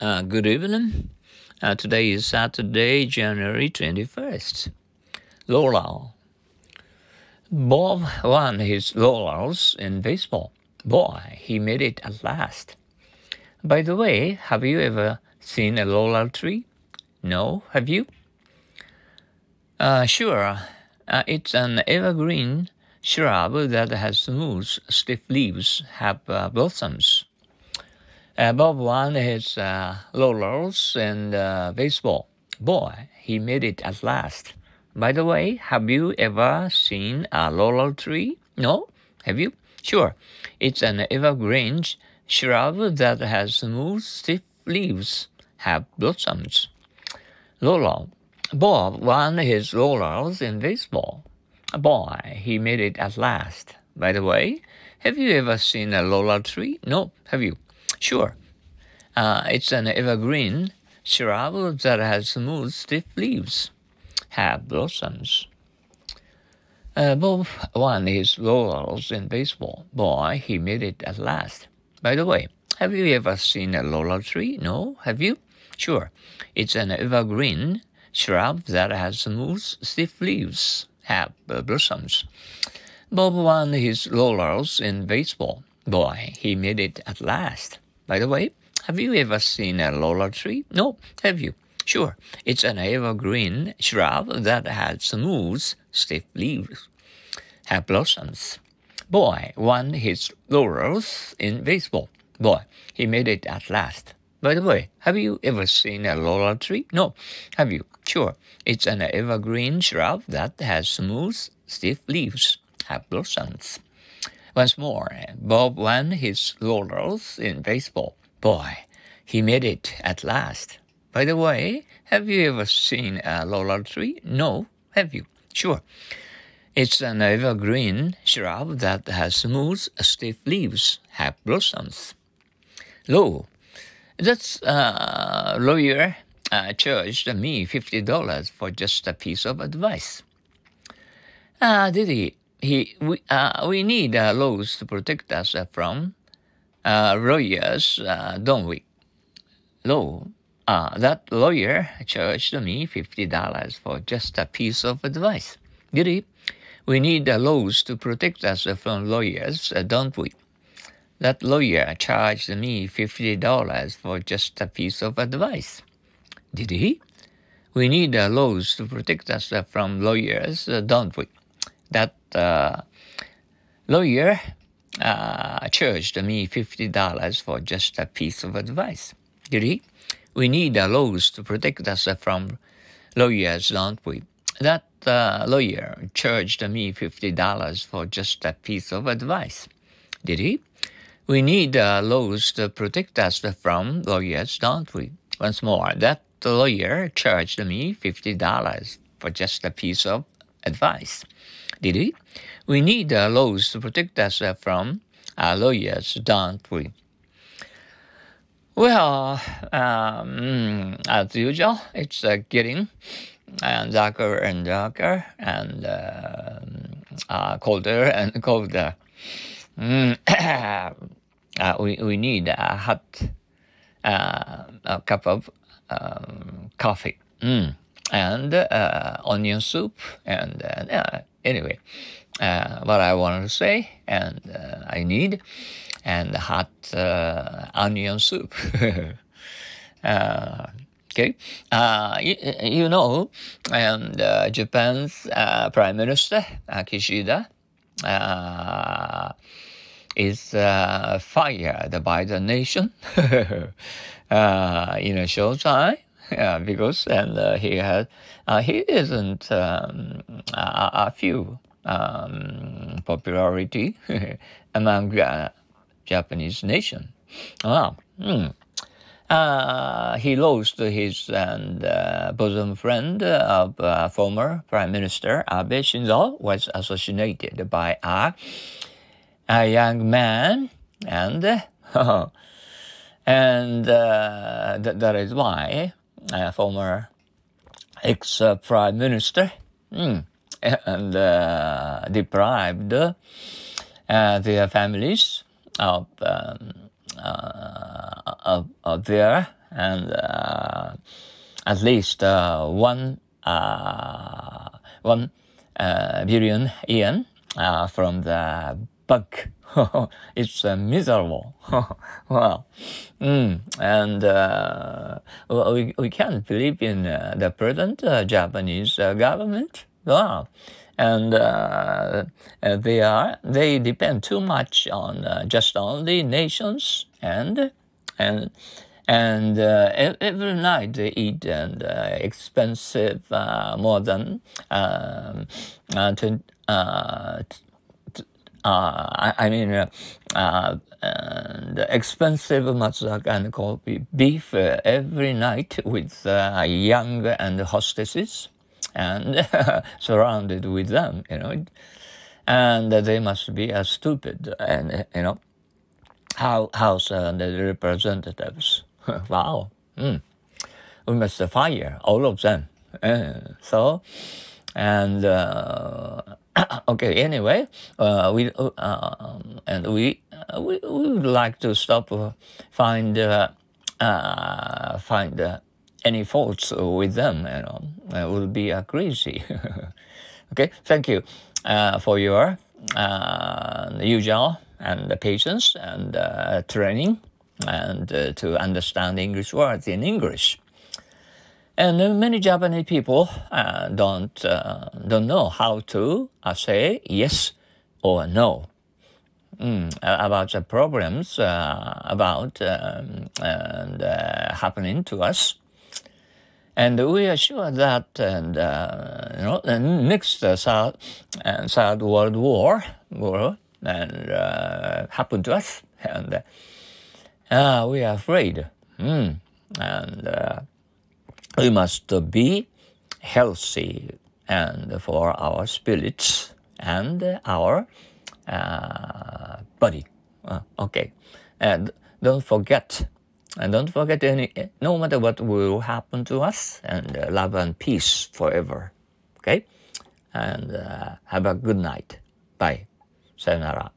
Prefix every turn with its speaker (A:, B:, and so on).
A: Uh, good evening. Uh, today is Saturday, January 21st. Laurel. Bob won his laurels in baseball. Boy, he made it at last. By the way, have you ever seen a laurel tree? No, have you? Uh, sure. Uh, it's an evergreen shrub that has smooth, stiff leaves, have uh, blossoms. Uh, Bob won his laurels in baseball. Boy, he made it at last. By the way, have you ever seen a laurel tree? No? Have you? Sure. It's an evergreen shrub that has smooth, stiff leaves, have blossoms. Laurel. Bob won his laurels in baseball. Boy, he made it at last. By the way, have you ever seen a laurel tree? No, have you? Sure. Uh, it's an evergreen shrub that has smooth, stiff leaves, have blossoms. Uh, Bob won his laurels in baseball. Boy, he made it at last. By the way, have you ever seen a laurel tree? No, have you? Sure. It's an evergreen shrub that has smooth, stiff leaves, have blossoms. Bob won his laurels in baseball. Boy, he made it at last. By the way, have you ever seen a laurel tree? No, have you? Sure, it's an evergreen shrub that has smooth, stiff leaves, have blossoms. Boy won his laurels in baseball. Boy, he made it at last. By the way, have you ever seen a laurel tree? No, have you? Sure, it's an evergreen shrub that has smooth, stiff leaves, have blossoms. Once more, Bob won his laurels in baseball. Boy, he made it at last. By the way, have you ever seen a laurel tree? No, have you? Sure. It's an evergreen shrub that has smooth, stiff leaves, have blossoms. Lo, that's uh, lawyer uh, charged me fifty dollars for just a piece of advice. Ah, uh, did he? He we uh, we need uh, laws to protect us from uh, lawyers, uh, don't we? Law. Uh, that lawyer charged me fifty dollars for just a piece of advice. Did he? We need uh, laws to protect us from lawyers, don't we? That lawyer charged me fifty dollars for just a piece of advice. Did he? We need laws to protect us from lawyers, don't we? That uh, lawyer uh, charged me fifty dollars for just a piece of advice. Did he? We need uh, laws to protect us from lawyers, don't we? That lawyer charged me fifty dollars for just a piece of advice. Did he? We need laws to protect us from lawyers, don't we? Once more, that lawyer charged me $50 for just a piece of advice. Did he? We need uh, laws to protect us from lawyers, don't we? Well, um, as usual, it's uh, getting uh, darker and darker and uh, uh, colder and colder. Mm, uh, we, we need a hot uh, a cup of um, coffee mm. and uh, onion soup and anyway uh, what I wanted to say and uh, I need and hot uh, onion soup. okay, you, you, know, and Japan's Prime Minister Kishida is fired by the nation. uh, in a short time. Yeah, because and uh, he has uh, he isn't um, a, a, few um, popularity among uh, Japanese nation. Hmm. Uh, he lost his and uh, bosom friend of uh, former Prime Minister Abe Shinzo was assassinated by a, a young man and and uh, th- that is why uh, former ex prime minister. Mm, and uh, deprived uh, their families of, um, uh, of, of, their and at least one one billion yen from the bug. it's uh, miserable. well, mm, and uh, we, we can't believe in uh, the present uh, Japanese uh, government. Wow. And uh, they are they depend too much on just only nations and and and every night they eat and expensive more than um, to, uh, I, I, mean, uh, uh, expensive matsuzaka and Kobe beef uh, every night with uh, young and hostesses and surrounded with them, you know. And they must be as stupid and, you know, how, house and the representatives. wow. Mm. We must fire all of them. so, and okay. Anyway, uh, we uh, um, and we, uh, we we would like to stop uh, find uh, uh, find any faults with them. You know, it would be crazy. okay. Thank you for your usual and patience and training and to understand English words in English. And many Japanese people uh, don't uh, don't know how to uh, say yes or no mm, about the problems uh, about um, and uh, happening to us. And we are sure that and uh, you know the next third, third World War will and happen to us, and we are afraid. Mm, and we must be healthy and for our spirits and our uh, body. Uh, okay, and don't forget, and don't forget any. No matter what will happen to us, and uh, love and peace forever. Okay, and uh, have a good night. Bye. Sayonara.